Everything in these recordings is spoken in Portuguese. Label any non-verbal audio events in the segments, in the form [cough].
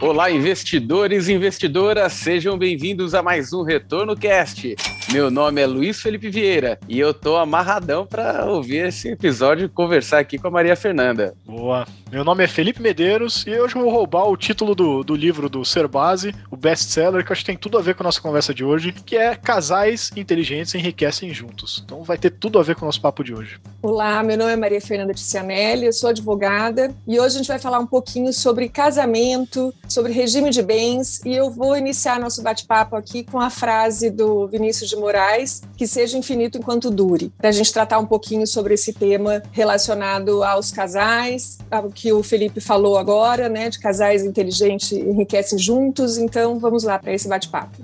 Olá, investidores e investidoras, sejam bem-vindos a mais um Retorno Cast. Meu nome é Luiz Felipe Vieira e eu tô amarradão para ouvir esse episódio e conversar aqui com a Maria Fernanda. Boa. Meu nome é Felipe Medeiros e hoje eu vou roubar o título do, do livro do Ser Base, o best-seller, que eu acho que tem tudo a ver com a nossa conversa de hoje, que é Casais Inteligentes Enriquecem Juntos. Então vai ter tudo a ver com o nosso papo de hoje. Olá, meu nome é Maria Fernanda Ticianelli, eu sou advogada e hoje a gente vai falar um pouquinho sobre casamento, sobre regime de bens e eu vou iniciar nosso bate-papo aqui com a frase do Vinícius de Moraes, que seja infinito enquanto dure, para a gente tratar um pouquinho sobre esse tema relacionado aos casais, ao que o Felipe falou agora, né, de casais inteligentes enriquecem juntos. Então, vamos lá para esse bate-papo.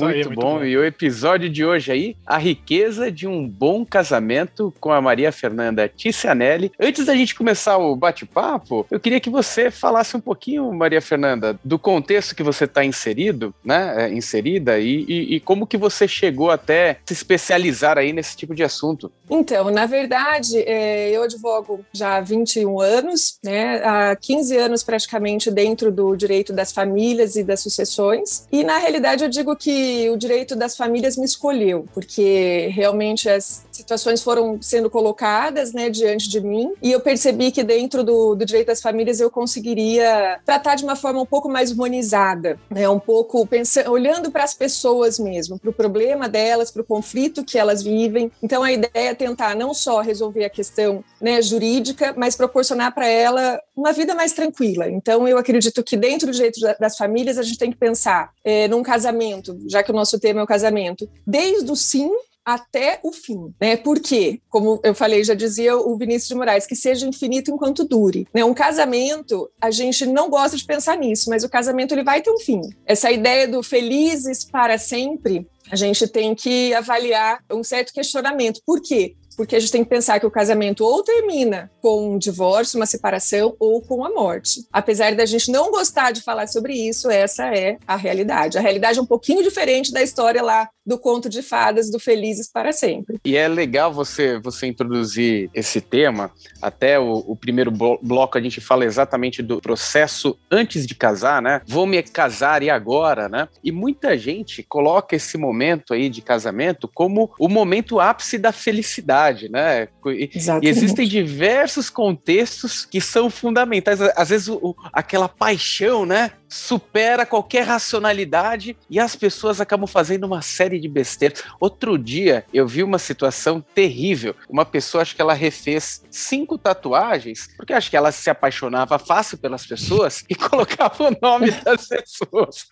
Muito, aí, muito bom. bom. E o episódio de hoje aí, a riqueza de um bom casamento com a Maria Fernanda Ticianelli. Antes da gente começar o bate-papo, eu queria que você falasse um pouquinho, Maria Fernanda, do contexto que você está inserido, né? É, inserida e, e, e, como que você chegou até se especializar aí nesse tipo de assunto. Então, na verdade, é, eu advogo já há 21 anos, né? Há 15 anos praticamente dentro do direito das famílias e das sucessões. E na realidade eu digo que o direito das famílias me escolheu, porque realmente as situações foram sendo colocadas né, diante de mim e eu percebi que dentro do, do direito das famílias eu conseguiria tratar de uma forma um pouco mais humanizada, né, um pouco pensando, olhando para as pessoas mesmo, para o problema delas, para o conflito que elas vivem. Então a ideia tentar não só resolver a questão né, jurídica, mas proporcionar para ela uma vida mais tranquila. Então eu acredito que dentro do direito das famílias a gente tem que pensar é, num casamento, já que o nosso tema é o casamento, desde o sim até o fim, né? Porque, como eu falei, já dizia o Vinícius de Moraes, que seja infinito enquanto dure. Né? Um casamento, a gente não gosta de pensar nisso, mas o casamento ele vai ter um fim. Essa ideia do felizes para sempre, a gente tem que avaliar um certo questionamento. Por quê? Porque a gente tem que pensar que o casamento ou termina com um divórcio, uma separação ou com a morte. Apesar da gente não gostar de falar sobre isso, essa é a realidade. A realidade é um pouquinho diferente da história lá do conto de fadas do Felizes para Sempre. E é legal você, você introduzir esse tema. Até o, o primeiro bloco a gente fala exatamente do processo antes de casar, né? Vou me casar e agora, né? E muita gente coloca esse momento aí de casamento como o momento ápice da felicidade sociedade, né? E, e, existem diversos contextos que são fundamentais. Às vezes, o, aquela paixão, né? Supera qualquer racionalidade e as pessoas acabam fazendo uma série de besteiras. Outro dia eu vi uma situação terrível. Uma pessoa, acho que ela refez cinco tatuagens, porque acho que ela se apaixonava fácil pelas pessoas e [laughs] colocava o nome das pessoas.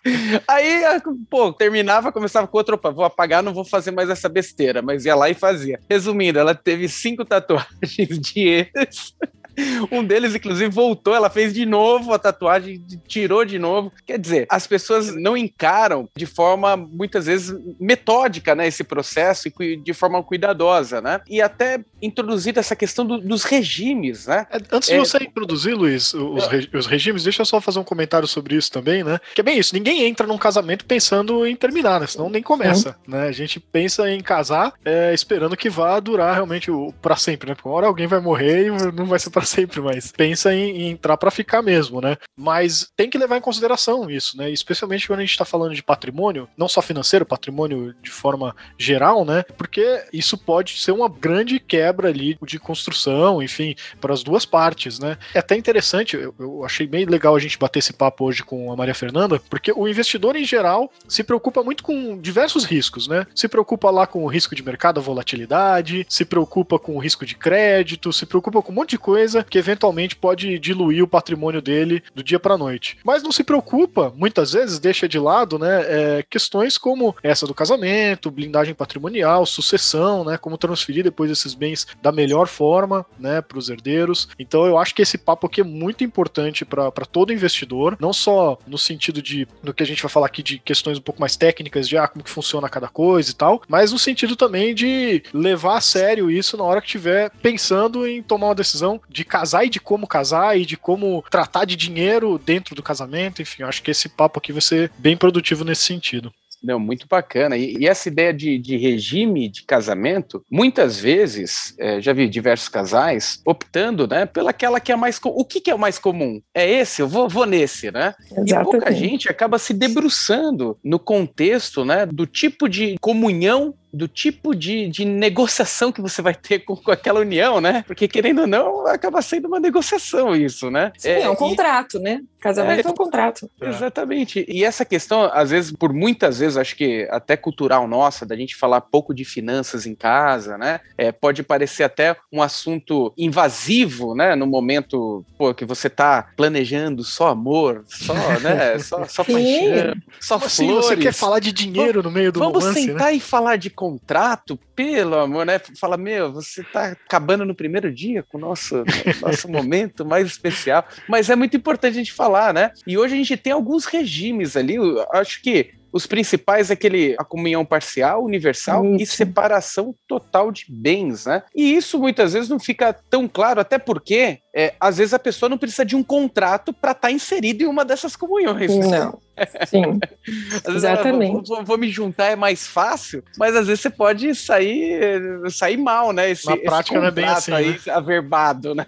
Aí, pô, terminava, começava com outra, opa, vou apagar, não vou fazer mais essa besteira, mas ia lá e fazia. Resumindo, ela teve cinco tatuagens de ex. [laughs] Um deles, inclusive, voltou, ela fez de novo a tatuagem, tirou de novo. Quer dizer, as pessoas não encaram de forma, muitas vezes, metódica, né, esse processo e de forma cuidadosa, né? E até introduzir essa questão do, dos regimes, né? É, antes de é... você introduzir, Luiz, os, os, regimes, deixa eu só fazer um comentário sobre isso também, né? Que é bem isso, ninguém entra num casamento pensando em terminar, né? Senão nem começa, né? A gente pensa em casar é, esperando que vá durar realmente o, pra sempre, né? Porque uma hora alguém vai morrer e não vai ser pra sempre, mas pensa em, em entrar para ficar mesmo, né? Mas tem que levar em consideração isso, né? Especialmente quando a gente está falando de patrimônio, não só financeiro, patrimônio de forma geral, né? Porque isso pode ser uma grande quebra ali de construção, enfim, para as duas partes, né? É até interessante, eu, eu achei bem legal a gente bater esse papo hoje com a Maria Fernanda, porque o investidor em geral se preocupa muito com diversos riscos, né? Se preocupa lá com o risco de mercado, a volatilidade, se preocupa com o risco de crédito, se preocupa com um monte de coisa coisa que eventualmente pode diluir o patrimônio dele do dia para noite. Mas não se preocupa, muitas vezes deixa de lado, né, é, questões como essa do casamento, blindagem patrimonial, sucessão, né, como transferir depois esses bens da melhor forma, né, para os herdeiros. Então eu acho que esse papo aqui é muito importante para todo investidor, não só no sentido de no que a gente vai falar aqui de questões um pouco mais técnicas de ah, como que funciona cada coisa e tal, mas no sentido também de levar a sério isso na hora que estiver pensando em tomar uma decisão de de casar e de como casar e de como tratar de dinheiro dentro do casamento. Enfim, eu acho que esse papo aqui vai ser bem produtivo nesse sentido. Não, muito bacana. E, e essa ideia de, de, regime de casamento, muitas vezes, é, já vi diversos casais optando, né, pelaquela que é mais. O que, que é o mais comum? É esse? Eu vou, vou nesse, né? Exatamente. E pouca gente acaba se debruçando no contexto, né, do tipo de comunhão do tipo de, de negociação que você vai ter com, com aquela união, né? Porque, querendo ou não, acaba sendo uma negociação isso, né? Sim, é, é um e... contrato, né? Casamento é, é um contrato. É. Exatamente. E essa questão, às vezes, por muitas vezes, acho que até cultural nossa, da gente falar pouco de finanças em casa, né? É, pode parecer até um assunto invasivo, né? No momento pô, que você tá planejando só amor, só, né? [laughs] Só, só paixão, só Como flores. Assim, você quer falar de dinheiro no meio do Vamos romance, sentar né? e falar de contrato, pelo amor, né? Fala, meu, você tá acabando no primeiro dia com o nosso, nosso momento mais especial. Mas é muito importante a gente falar, né? E hoje a gente tem alguns regimes ali, acho que os principais é aquele a comunhão parcial, universal isso. e separação total de bens, né? E isso muitas vezes não fica tão claro, até porque é, às vezes a pessoa não precisa de um contrato para estar tá inserido em uma dessas comunhões. Não. Sim. [laughs] Exatamente. Vou, vou, me juntar é mais fácil, mas às vezes você pode sair sair mal, né? Esse, Na prática não é bem assim, aí né? averbado, né?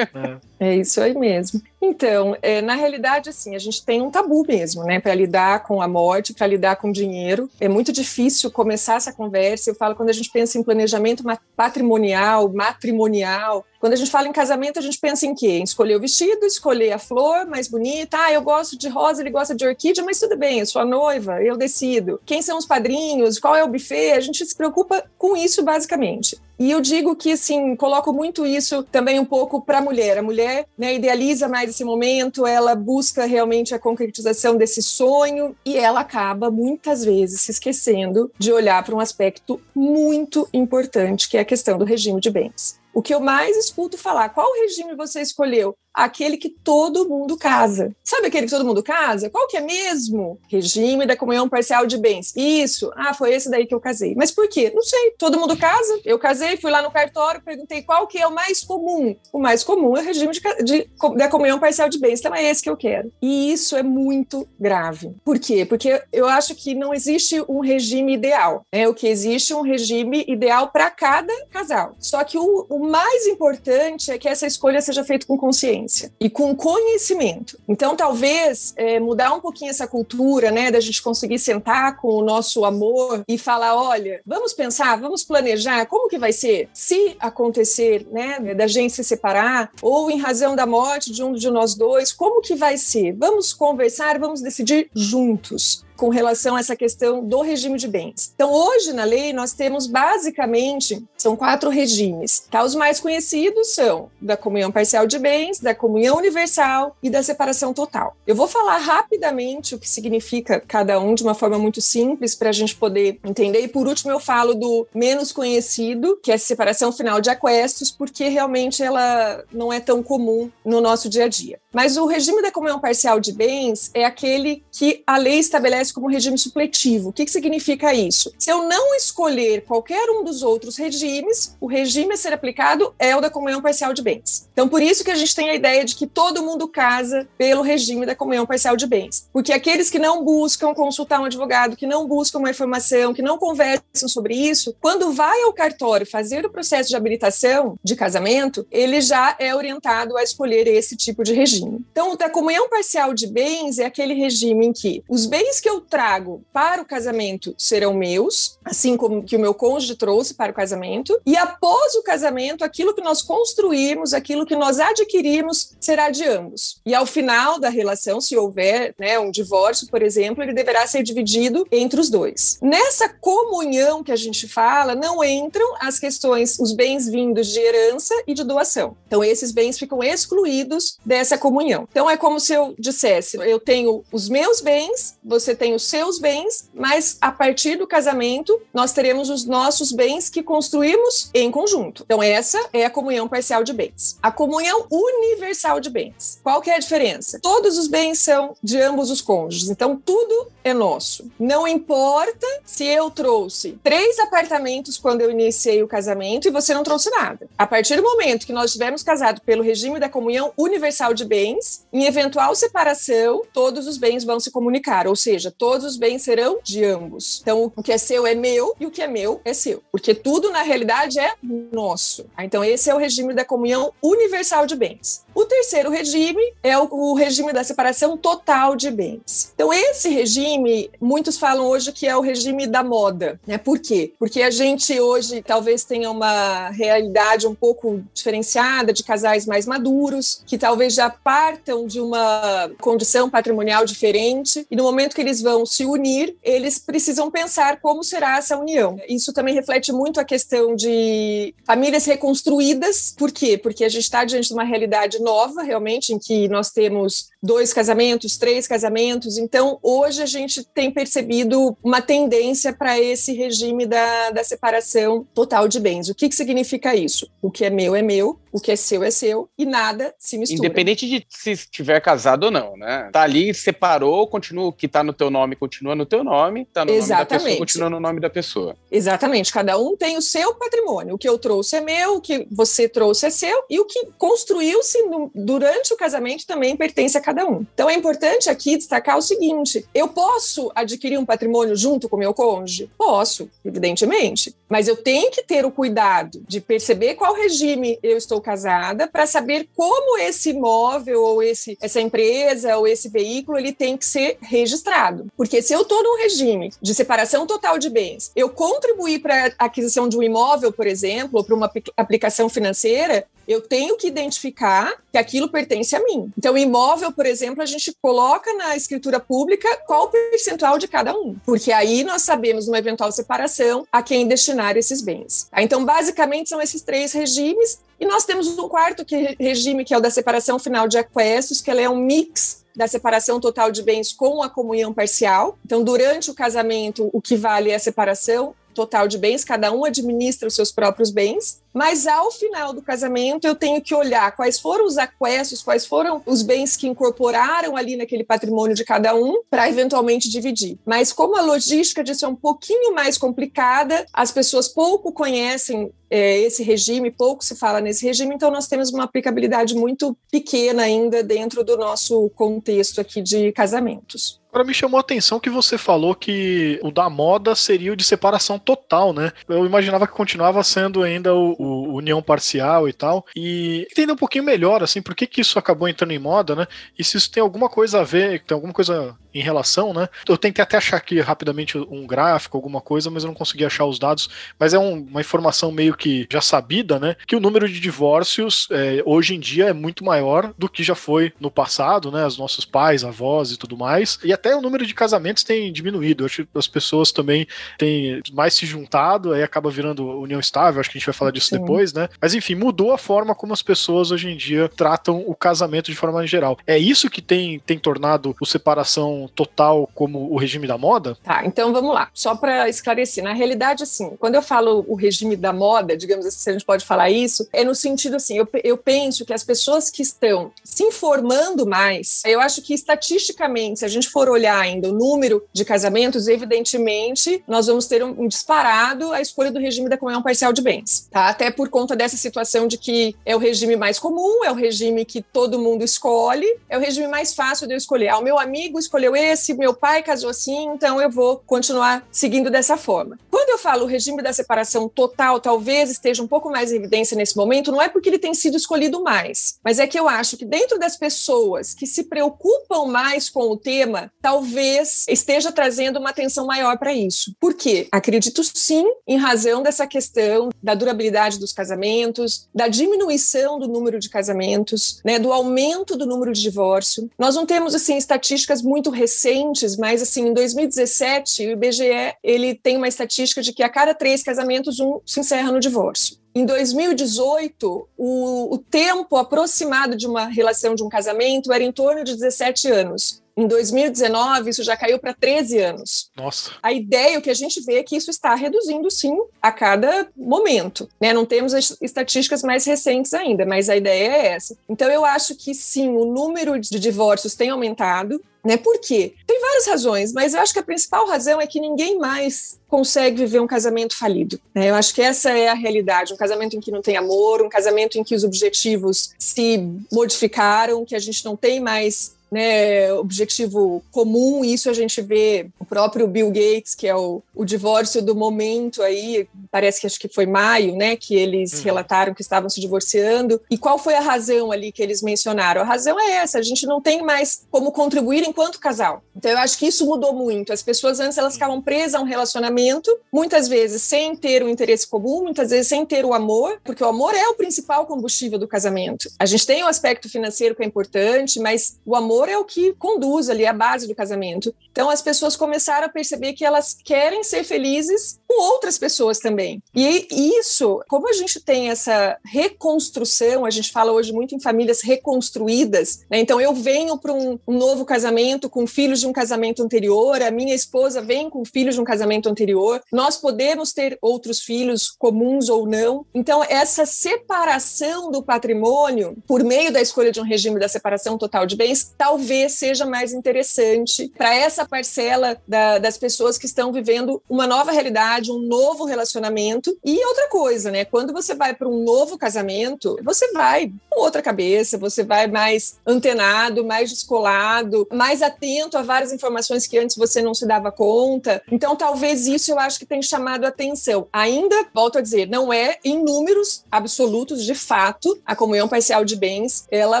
É. é isso aí mesmo. Então, é, na realidade, assim, a gente tem um tabu mesmo, né, para lidar com a morte, para lidar com dinheiro. É muito difícil começar essa conversa. Eu falo quando a gente pensa em planejamento patrimonial, matrimonial, quando a gente fala em casamento, a gente pensa em quê? Em escolher o vestido, escolher a flor mais bonita. Ah, eu gosto de rosa, ele gosta de orquídea, mas tudo bem, eu sou a noiva, eu decido. Quem são os padrinhos? Qual é o buffet? A gente se preocupa com isso, basicamente. E eu digo que, assim, coloco muito isso também um pouco para a mulher. A mulher né, idealiza mais esse momento, ela busca realmente a concretização desse sonho e ela acaba, muitas vezes, se esquecendo de olhar para um aspecto muito importante, que é a questão do regime de bens. O que eu mais escuto falar, qual regime você escolheu? Aquele que todo mundo casa. Sabe aquele que todo mundo casa? Qual que é mesmo? Regime da comunhão parcial de bens. Isso. Ah, foi esse daí que eu casei. Mas por quê? Não sei. Todo mundo casa. Eu casei, fui lá no cartório, perguntei qual que é o mais comum. O mais comum é o regime de, de, da comunhão parcial de bens. Então é esse que eu quero. E isso é muito grave. Por quê? Porque eu acho que não existe um regime ideal. É o que existe um regime ideal para cada casal. Só que o, o mais importante é que essa escolha seja feita com consciência consciência e com conhecimento. Então, talvez é, mudar um pouquinho essa cultura, né, da gente conseguir sentar com o nosso amor e falar, olha, vamos pensar, vamos planejar como que vai ser se acontecer, né, da gente se separar ou em razão da morte de um de nós dois, como que vai ser? Vamos conversar, vamos decidir juntos com relação a essa questão do regime de bens. Então, hoje na lei, nós temos basicamente são quatro regimes. Tá? Os mais conhecidos são da comunhão parcial de bens, da comunhão universal e da separação total. Eu vou falar rapidamente o que significa cada um de uma forma muito simples para a gente poder entender. E por último, eu falo do menos conhecido, que é a separação final de aquestos, porque realmente ela não é tão comum no nosso dia a dia. Mas o regime da comunhão parcial de bens é aquele que a lei estabelece como regime supletivo. O que, que significa isso? Se eu não escolher qualquer um dos outros regimes, o regime a ser aplicado é o da comunhão parcial de bens. Então, por isso que a gente tem a ideia de que todo mundo casa pelo regime da comunhão parcial de bens. Porque aqueles que não buscam consultar um advogado, que não buscam uma informação, que não conversam sobre isso, quando vai ao cartório fazer o processo de habilitação de casamento, ele já é orientado a escolher esse tipo de regime. Então, a comunhão parcial de bens é aquele regime em que os bens que eu trago para o casamento serão meus, assim como que o meu cônjuge trouxe para o casamento, e após o casamento, aquilo que nós construímos, aquilo que nós adquirimos, será de ambos. E ao final da relação, se houver né, um divórcio, por exemplo, ele deverá ser dividido entre os dois. Nessa comunhão que a gente fala, não entram as questões, os bens vindos de herança e de doação. Então, esses bens ficam excluídos dessa comunhão. Então é como se eu dissesse: eu tenho os meus bens, você tem os seus bens, mas a partir do casamento nós teremos os nossos bens que construímos em conjunto. Então essa é a comunhão parcial de bens. A comunhão universal de bens. Qual que é a diferença? Todos os bens são de ambos os cônjuges. Então tudo é nosso. Não importa se eu trouxe três apartamentos quando eu iniciei o casamento e você não trouxe nada. A partir do momento que nós tivermos casado pelo regime da comunhão universal de bens, em eventual separação, todos os bens vão se comunicar, ou seja, todos os bens serão de ambos. Então, o que é seu é meu e o que é meu é seu. Porque tudo, na realidade, é nosso. Então, esse é o regime da comunhão universal de bens. O terceiro regime é o, o, regime da separação total de bens. Então, esse regime, muitos falam hoje que é o regime da moda. Né? Por quê? Porque a gente hoje talvez tenha uma realidade um pouco diferenciada de casais mais maduros, que talvez já partam de uma condição patrimonial diferente, e no momento que eles vão se unir, eles precisam pensar como será essa união. Isso também reflete muito a questão de famílias reconstruídas. Por quê? Porque a gente está diante de uma realidade nova, realmente, em que nós temos dois casamentos, três casamentos. Então, hoje a gente tem percebido uma tendência para esse regime da, da separação total de bens. O que, que significa isso? O que é meu é meu, o que é seu é seu e nada se mistura. Independente de se estiver casado ou não, né? Tá ali, separou, continua o que está no teu nome, continua no teu nome, tá no Exatamente. nome da pessoa, continua no nome da pessoa. Exatamente, cada um tem o seu patrimônio. O que eu trouxe é meu, o que você trouxe é seu e o que construiu-se durante o casamento também pertence a cada um. Então é importante aqui destacar o seguinte: eu posso adquirir um patrimônio junto com meu cônjuge? Posso, evidentemente, mas eu tenho que ter o cuidado de perceber qual regime eu estou casada para saber como esse imóvel ou esse, essa empresa ou esse veículo ele tem que ser registrado. Porque se eu estou num regime de separação total de bens, eu contribuir para a aquisição de um imóvel, por exemplo, ou para uma aplicação financeira, eu tenho que identificar que aquilo pertence a mim. Então, imóvel, por exemplo, a gente coloca na escritura pública qual o percentual de cada um, porque aí nós sabemos, numa eventual separação, a quem destinar esses bens. Tá? Então, basicamente, são esses três regimes. E nós temos um quarto que, regime, que é o da separação final de aquestos, que ela é um mix da separação total de bens com a comunhão parcial. Então, durante o casamento, o que vale é a separação total de bens, cada um administra os seus próprios bens, mas ao final do casamento eu tenho que olhar quais foram os aquestos, quais foram os bens que incorporaram ali naquele patrimônio de cada um para eventualmente dividir. Mas como a logística disso é um pouquinho mais complicada, as pessoas pouco conhecem é, esse regime, pouco se fala nesse regime, então nós temos uma aplicabilidade muito pequena ainda dentro do nosso contexto aqui de casamentos. Agora me chamou a atenção que você falou que o da moda seria o de separação total, né? Eu imaginava que continuava sendo ainda o, o união parcial e tal. E entender um pouquinho melhor, assim, por que, que isso acabou entrando em moda, né? E se isso tem alguma coisa a ver, tem alguma coisa em relação, né? Eu tentei até achar aqui rapidamente um gráfico, alguma coisa, mas eu não consegui achar os dados. Mas é um, uma informação meio que já sabida, né? Que o número de divórcios é, hoje em dia é muito maior do que já foi no passado, né? Os nossos pais, avós e tudo mais. E até o número de casamentos tem diminuído. acho que as pessoas também têm mais se juntado, aí acaba virando união estável. Acho que a gente vai falar disso Sim. depois, né? Mas enfim, mudou a forma como as pessoas hoje em dia tratam o casamento de forma geral. É isso que tem, tem tornado o separação total como o regime da moda? Tá, então vamos lá. Só para esclarecer, na realidade, assim, quando eu falo o regime da moda, digamos assim, se a gente pode falar isso, é no sentido assim, eu, eu penso que as pessoas que estão se informando mais, eu acho que estatisticamente, se a gente for for olhar ainda o número de casamentos, evidentemente, nós vamos ter um, um disparado a escolha do regime da comunhão parcial de bens, tá? Até por conta dessa situação de que é o regime mais comum, é o regime que todo mundo escolhe, é o regime mais fácil de eu escolher. Ah, o meu amigo escolheu esse, meu pai casou assim, então eu vou continuar seguindo dessa forma. Quando eu falo o regime da separação total, talvez esteja um pouco mais em evidência nesse momento, não é porque ele tem sido escolhido mais, mas é que eu acho que dentro das pessoas que se preocupam mais com o tema, talvez esteja trazendo uma atenção maior para isso. Por quê? Acredito sim, em razão dessa questão da durabilidade dos casamentos, da diminuição do número de casamentos, né, do aumento do número de divórcio. Nós não temos assim estatísticas muito recentes, mas assim em 2017 o IBGE ele tem uma estatística de que a cada três casamentos um se encerra no divórcio. Em 2018, o, o tempo aproximado de uma relação de um casamento era em torno de 17 anos. Em 2019, isso já caiu para 13 anos. Nossa. A ideia, o que a gente vê é que isso está reduzindo, sim, a cada momento. Né? Não temos as estatísticas mais recentes ainda, mas a ideia é essa. Então, eu acho que, sim, o número de divórcios tem aumentado. Né? Por quê? Tem várias razões, mas eu acho que a principal razão é que ninguém mais consegue viver um casamento falido. Né? Eu acho que essa é a realidade. Um casamento em que não tem amor, um casamento em que os objetivos se modificaram, que a gente não tem mais né, objetivo comum. Isso a gente vê o próprio Bill Gates, que é o, o divórcio do momento aí, parece que acho que foi maio, né, que eles uhum. relataram que estavam se divorciando. E qual foi a razão ali que eles mencionaram? A razão é essa, a gente não tem mais como contribuir enquanto casal. Então eu acho que isso mudou muito. As pessoas antes elas ficavam presas a um relacionamento, muitas vezes sem ter o interesse comum, muitas vezes sem ter o amor, porque o amor é o principal combustível do casamento. A gente tem o aspecto financeiro que é importante, mas o amor é o que conduz ali a base do casamento. Então as pessoas começaram a perceber que elas querem ser felizes com outras pessoas também. E isso, como a gente tem essa reconstrução, a gente fala hoje muito em famílias reconstruídas, né? Então eu venho para um, um, novo casamento com filhos de um casamento anterior, a minha esposa vem com filhos de um casamento anterior, nós podemos ter outros filhos comuns ou não. Então essa separação do patrimônio por meio da escolha de um regime da separação total de bens talvez seja mais interessante para essa parcela da, das pessoas que estão vivendo uma nova realidade, um novo relacionamento. E outra coisa, né? Quando você vai para um novo casamento, você vai com outra cabeça, você vai mais antenado, mais descolado, mais atento a várias informações que antes você não se dava conta. Então, talvez isso eu acho que tem chamado a atenção. Ainda, volto a dizer, não é em números absolutos, de fato, a comunhão parcial de bens, ela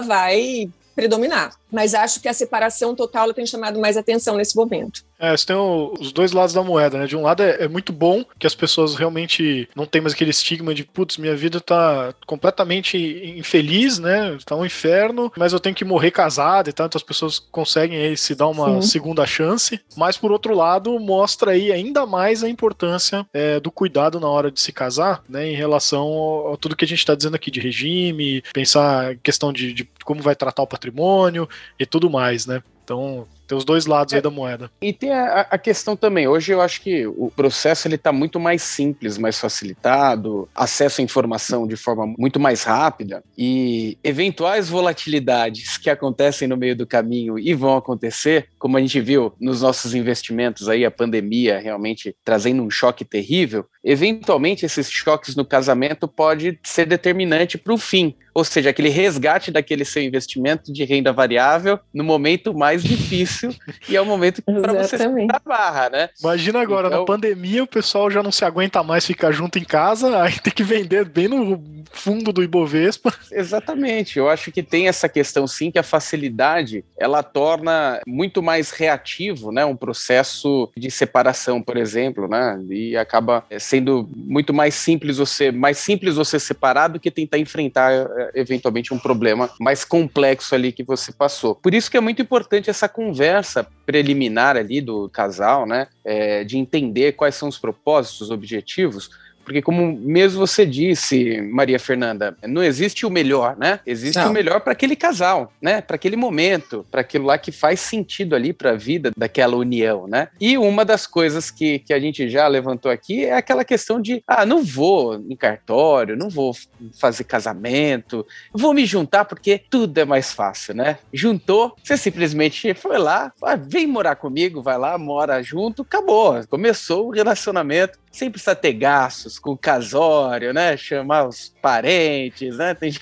vai predominar. Mas acho que a separação total tem chamado mais atenção nesse momento. É, você tem o, os dois lados da moeda, né? De um lado é, é, muito bom que as pessoas realmente não tem mais aquele estigma de, putz, minha vida tá completamente infeliz, né? Tá um inferno, mas eu tenho que morrer casado e tal, então as pessoas conseguem aí se dar uma Sim. segunda chance. Mas por outro lado, mostra aí ainda mais a importância é, do cuidado na hora de se casar, né? Em relação a tudo que a gente está dizendo aqui de regime, pensar questão de, de como vai tratar o patrimônio e tudo mais, né? Então, tem os dois lados é, aí da moeda. E tem a, a, questão também, hoje eu acho que o processo ele está muito mais simples, mais facilitado, acesso à informação de forma muito mais rápida e eventuais volatilidades que acontecem no meio do caminho e vão acontecer, como a gente viu nos nossos investimentos aí, a pandemia realmente trazendo um choque terrível, eventualmente esses choques no casamento pode ser determinante para o fim, ou seja, aquele resgate daquele seu investimento de renda variável no momento mais difícil e é o momento para você a barra, né? Imagina agora, então... na pandemia, o pessoal já não se aguenta mais ficar junto em casa, aí tem que vender bem no fundo do Ibovespa. Exatamente. Eu acho que tem essa questão sim que a facilidade ela torna muito mais reativo, né, um processo de separação, por exemplo, né? E acaba eh, sendo muito mais simples você, mais simples você separar do que tentar enfrentar eh, eventualmente um problema mais complexo ali que você passou. Por isso que é muito importante essa conversa preliminar ali do casal, né, é, de entender quais são os propósitos, os objetivos, porque como mesmo você disse, Maria Fernanda, não existe o melhor, né? Existe não. o melhor para aquele casal, né? Para aquele momento, para aquilo lá que faz sentido ali para a vida daquela união, né? E uma das coisas que, que a gente já levantou aqui é aquela questão de, ah, não vou em cartório, não vou fazer casamento, vou me juntar porque tudo é mais fácil, né? Juntou, você simplesmente foi lá, ah, vem morar comigo, vai lá, mora junto, acabou, começou o relacionamento sem precisar ter gastos com casório, né? Chamar os parentes, né? Tem...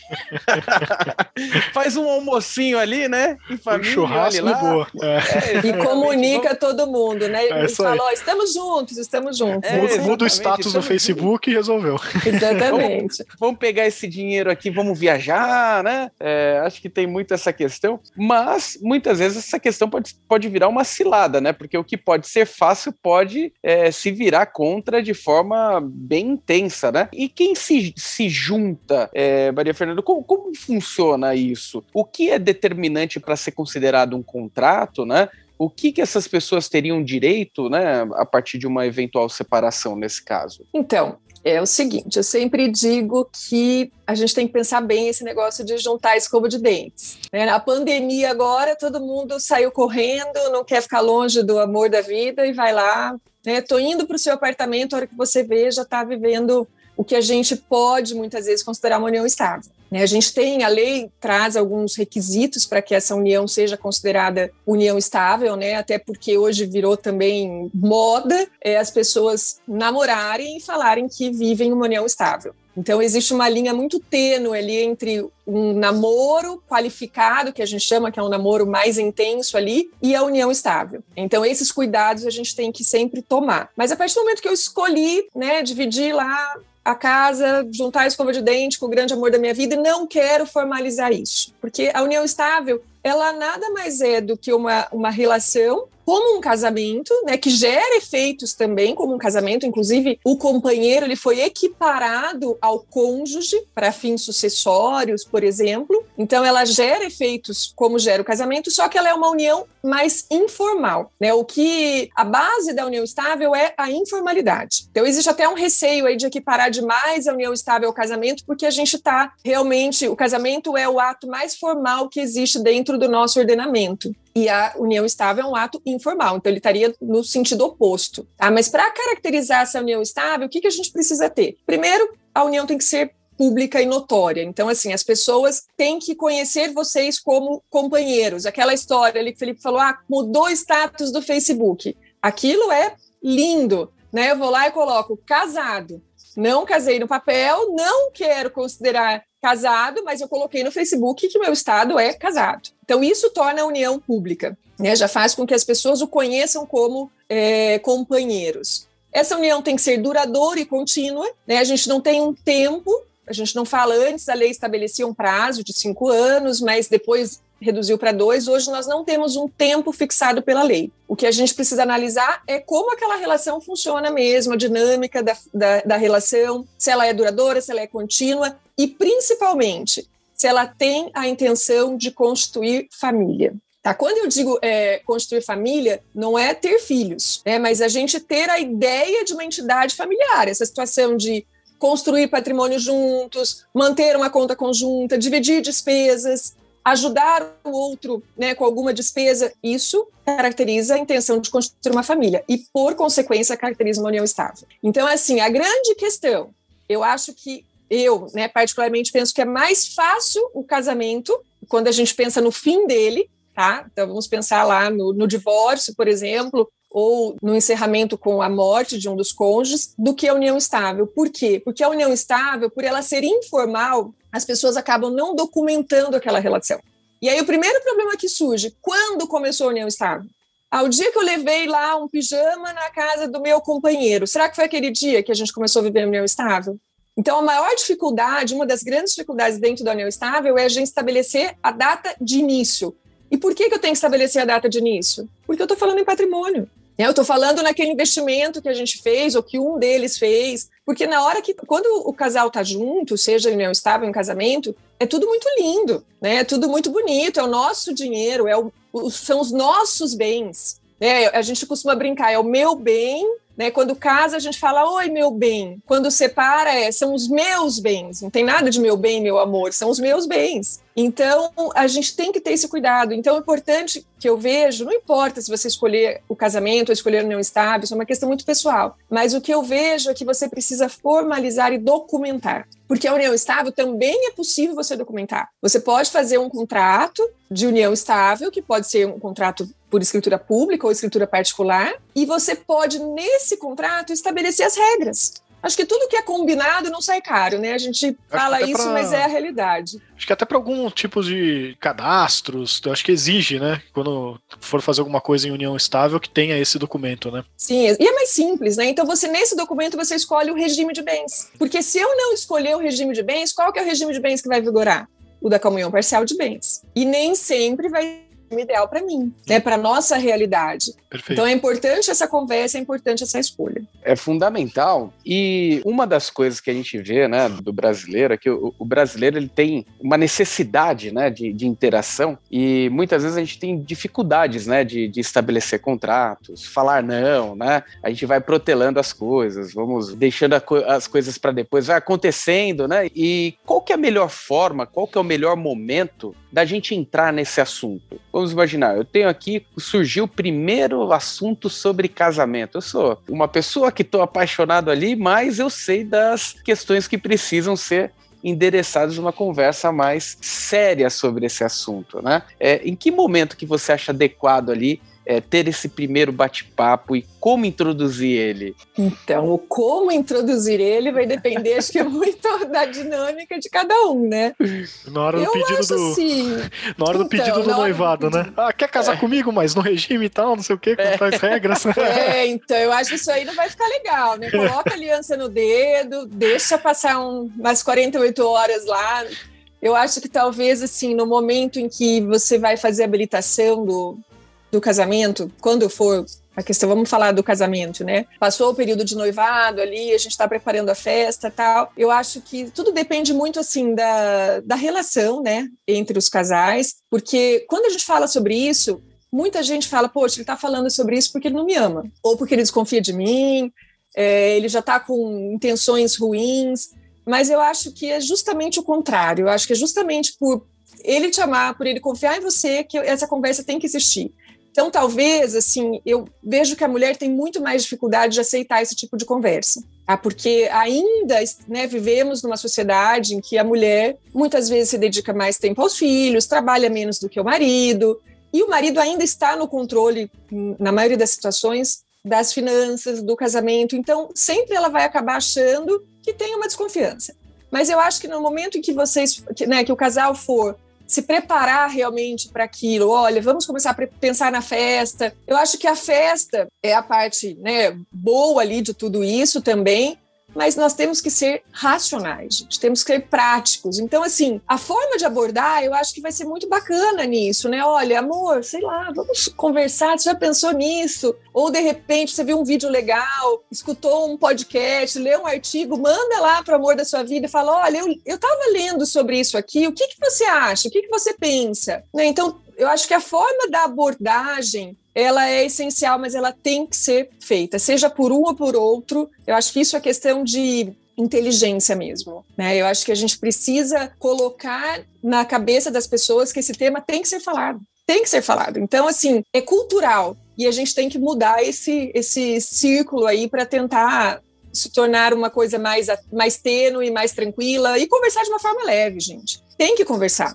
[laughs] Faz um almocinho ali, né? Em família, um churrasco lá. boa. É. e comunica todo mundo, né? É, e falou, estamos juntos, estamos juntos. É, Muda o status no Facebook juntos. e resolveu. [laughs] Exatamente. vamos, vamos, pegar esse dinheiro aqui, vamos viajar, né? É, acho que tem muito essa questão, mas muitas vezes essa questão pode, pode virar uma cilada, né? Porque o que pode ser fácil pode é, se virar contra de forma bem intensa, né? E quem se, se junta, é, Maria Fernanda, como, como funciona isso? O que é determinante para ser considerado um contrato, né? o que, que essas pessoas teriam direito, né, a partir de uma eventual separação nesse caso? Então, é o seguinte, eu sempre digo que a gente tem que pensar bem esse negócio de juntar escova de dentes. Né? Na pandemia agora, todo mundo saiu correndo, não quer ficar longe do amor da vida e vai lá né? Indo para o seu apartamento, a hora que você vê, já está vivendo o que a gente pode muitas vezes considerar uma união estável. Né? A gente tem, a lei traz alguns requisitos para que essa união seja considerada união estável, né? até porque hoje virou também moda é, as pessoas namorarem e falarem que vivem uma união estável. Então, existe uma linha muito tênue ali entre um namoro qualificado, que a gente chama que é um namoro mais intenso ali, e a união estável. Então, esses cuidados a gente tem que sempre tomar. Mas a partir do momento que eu escolhi, né, dividir lá a casa, juntar a escova de dente com o grande amor da minha vida e não quero formalizar isso. Porque a união estável, ela nada mais é do que uma, uma relação como um casamento, né, que gera efeitos também como um casamento, inclusive o companheiro ele foi equiparado ao cônjuge para fins sucessórios, por exemplo. Então ela gera efeitos como gera o casamento, só que ela é uma união mais informal, né? O que a base da união estável é a informalidade. Então existe até um receio aí de equiparar demais a união estável ao casamento, porque a gente está realmente o casamento é o ato mais formal que existe dentro do nosso ordenamento e a união estável é um ato informal, então ele estaria no sentido oposto. Tá? Mas para caracterizar essa união estável, o que, que a gente precisa ter? Primeiro, a união tem que ser pública e notória. Então, assim, as pessoas têm que conhecer vocês como companheiros. Aquela história ali que o Felipe falou, ah, mudou o status do Facebook. Aquilo é lindo, né? Eu vou lá e coloco casado. Não casei no papel, não quero considerar casado, mas eu coloquei no Facebook que meu estado é casado. Então, isso torna a união pública, né? já faz com que as pessoas o conheçam como é, companheiros. Essa união tem que ser duradoura e contínua, né? a gente não tem um tempo, a gente não fala antes, a lei estabelecia um prazo de cinco anos, mas depois reduziu para dois. Hoje nós não temos um tempo fixado pela lei. O que a gente precisa analisar é como aquela relação funciona mesmo, a dinâmica da, da, da relação, se ela é duradoura, se ela é contínua e, principalmente, se ela tem a intenção de constituir família. Tá? Quando eu digo é, construir família, não é ter filhos, né? mas a gente ter a ideia de uma entidade familiar, essa situação de construir patrimônio juntos, manter uma conta conjunta, dividir despesas, ajudar o outro né, com alguma despesa, isso caracteriza a intenção de construir uma família e, por consequência, caracteriza uma união estável. Então, assim, a grande questão, eu acho que eu, né, particularmente, penso que é mais fácil o casamento quando a gente pensa no fim dele, tá? Então, vamos pensar lá no, no divórcio, por exemplo, ou no encerramento com a morte de um dos cônjuges, do que a união estável. Por quê? Porque a união estável, por ela ser informal, as pessoas acabam não documentando aquela relação. E aí o primeiro problema que surge, quando começou a união estável? Ao dia que eu levei lá um pijama na casa do meu companheiro, será que foi aquele dia que a gente começou a viver a união estável? Então, a maior dificuldade, uma das grandes dificuldades dentro da união estável é a gente estabelecer a data de início. E por que, que eu tenho que estabelecer a data de início? Porque eu estou falando em patrimônio. Eu estou falando naquele investimento que a gente fez ou que um deles fez, porque na hora que, quando o casal está junto, seja em união estável, em casamento, é tudo muito lindo, né? É tudo muito bonito, é o nosso dinheiro, é o, são os nossos bens. Né? A gente costuma brincar, é o meu bem né? Quando casa, a gente fala, oi, meu bem. Quando separa, é, são os meus bens. Não tem nada de meu bem, meu amor, são os meus bens. Então, a gente tem que ter esse cuidado. Então, é importante que eu vejo, não importa se você escolher o casamento ou escolher o não estável, isso é uma questão muito pessoal. Mas o que eu vejo é que você precisa formalizar e documentar. Porque a união estável também é possível você documentar. Você pode fazer um contrato de união estável, que pode ser um contrato por escritura pública ou escritura particular, e você pode, nesse contrato, estabelecer as regras. Acho que tudo que é combinado não sai caro, né? A gente fala isso, pra... mas é a realidade. Acho que até para algum tipo de cadastros, eu acho que exige, né? Quando for fazer alguma coisa em união estável, que tenha esse documento, né? Sim, e é mais simples, né? Então você, nesse documento, você escolhe o regime de bens. Porque se eu não escolher o regime de bens, qual que é o regime de bens que vai vigorar? O da comunhão parcial de bens. E nem sempre vai ideal para mim, né, para nossa realidade. Perfeito. Então é importante essa conversa, é importante essa escolha. É fundamental e uma das coisas que a gente vê, né, do brasileiro é que o, o brasileiro ele tem uma necessidade, né, de, de, interação e muitas vezes a gente tem dificuldades, né, de, de estabelecer contratos, falar não, né, a gente vai protelando as coisas, vamos deixando as coisas para depois, vai acontecendo, né, e qual que é a melhor forma, qual que é o melhor momento da gente entrar nesse assunto? Vamos imaginar, eu tenho aqui, surgiu o primeiro assunto sobre casamento. Eu sou uma pessoa que estou apaixonado ali, mas eu sei das questões que precisam ser endereçados numa conversa mais séria sobre esse assunto, né? É, em que momento que você acha adequado ali é, ter esse primeiro bate-papo e como introduzir ele? Então, o como introduzir ele vai depender, acho que é [laughs] muito da dinâmica de cada um, né? Na hora do Eu pedido do. Assim, [laughs] na hora do então, pedido do noivado, né? Ah, quer casar é. comigo, mas no regime e tal, não sei o quê, com é. tais regras. [laughs] É, então eu acho que isso aí não vai ficar legal, né? Coloca a aliança no dedo, deixa passar um, umas 48 horas lá. Eu acho que talvez, assim, no momento em que você vai fazer a habilitação do, do casamento, quando for a questão, vamos falar do casamento, né? Passou o período de noivado ali, a gente está preparando a festa tal. Eu acho que tudo depende muito, assim, da, da relação, né, entre os casais, porque quando a gente fala sobre isso, muita gente fala, poxa, ele está falando sobre isso porque ele não me ama, ou porque ele desconfia de mim, é, ele já está com intenções ruins, mas eu acho que é justamente o contrário, eu acho que é justamente por ele te amar, por ele confiar em você, que essa conversa tem que existir. Então, talvez, assim, eu vejo que a mulher tem muito mais dificuldade de aceitar esse tipo de conversa. Tá? Porque ainda né, vivemos numa sociedade em que a mulher muitas vezes se dedica mais tempo aos filhos, trabalha menos do que o marido, e o marido ainda está no controle, na maioria das situações, das finanças, do casamento. Então, sempre ela vai acabar achando que tem uma desconfiança. Mas eu acho que no momento em que vocês, que, né, que o casal for se preparar realmente para aquilo. Olha, vamos começar a pensar na festa. Eu acho que a festa é a parte né, boa ali de tudo isso também, mas nós temos que ser racionais, gente, temos que ser práticos. Então, assim, a forma de abordar, eu acho que vai ser muito bacana nisso, né? Olha, amor, sei lá, vamos conversar, você já pensou nisso? Ou, de repente, você viu um vídeo legal, escutou um podcast, leu um artigo, manda lá para o amor da sua vida e fala, olha, eu, eu tava lendo sobre isso aqui, o que, que você acha? O que, que você pensa? Né? Então, eu acho que a forma da abordagem ela é essencial, mas ela tem que ser feita, seja por um ou por outro. Eu acho que isso é questão de inteligência mesmo, né? Eu acho que a gente precisa colocar na cabeça das pessoas que esse tema tem que ser falado, tem que ser falado. Então, assim, é cultural e a gente tem que mudar esse esse círculo aí para tentar se tornar uma coisa mais mais tênue, mais tranquila e conversar de uma forma leve, gente. Tem que conversar.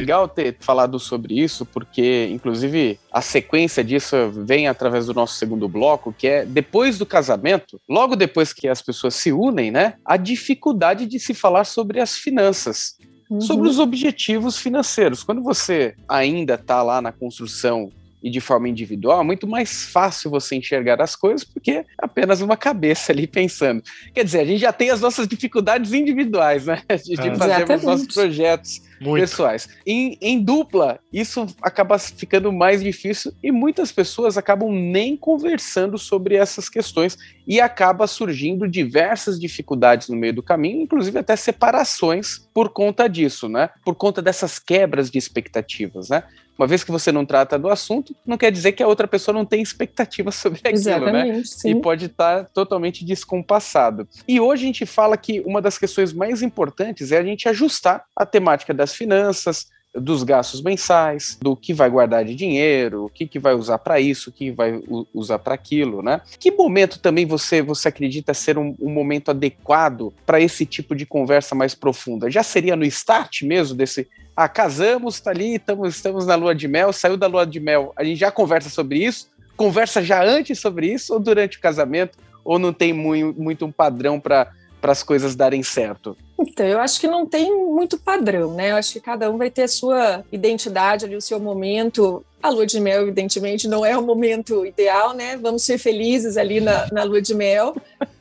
Legal ter falado sobre isso, porque, inclusive, a sequência disso vem através do nosso segundo bloco, que é depois do casamento, logo depois que as pessoas se unem, né? A dificuldade de se falar sobre as finanças. Uhum. Sobre os objetivos financeiros. Quando você ainda está lá na construção e de forma individual, é muito mais fácil você enxergar as coisas porque é apenas uma cabeça ali pensando. Quer dizer, a gente já tem as nossas dificuldades individuais, né? [laughs] De, de fazer os nossos projetos muito. pessoais. Em, em dupla, isso acaba ficando mais difícil e muitas pessoas acabam nem conversando sobre essas questões e acaba surgindo diversas dificuldades no meio do caminho, inclusive até separações por conta disso, né? Por conta dessas quebras de expectativas, né? Uma vez que você não trata do assunto, não quer dizer que a outra pessoa não tem expectativa [laughs] sobre aquilo, né? Exatamente, né? Sim. E pode estar tá totalmente descompassado. E hoje a gente fala que uma das questões mais importantes é a gente ajustar a temática das finanças, dos gastos mensais, do que vai guardar de dinheiro, o que, que vai usar para isso, o que vai usar para aquilo, né? Que momento também você você acredita ser um, um momento adequado para esse tipo de conversa mais profunda? Já seria no start mesmo desse ah, casamos, tá ali, estamos, estamos na lua de mel, saiu da lua de mel, a gente já conversa sobre isso? Conversa já antes sobre isso ou durante o casamento? Ou não tem muito, muito um padrão para as coisas darem certo? Então, eu acho que não tem muito padrão, né? Eu acho que cada um vai ter a sua identidade ali, o seu momento. A lua de mel, evidentemente, não é o momento ideal, né? Vamos ser felizes ali na, na lua de mel,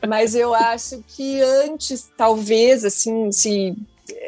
mas eu acho que antes, talvez, assim, se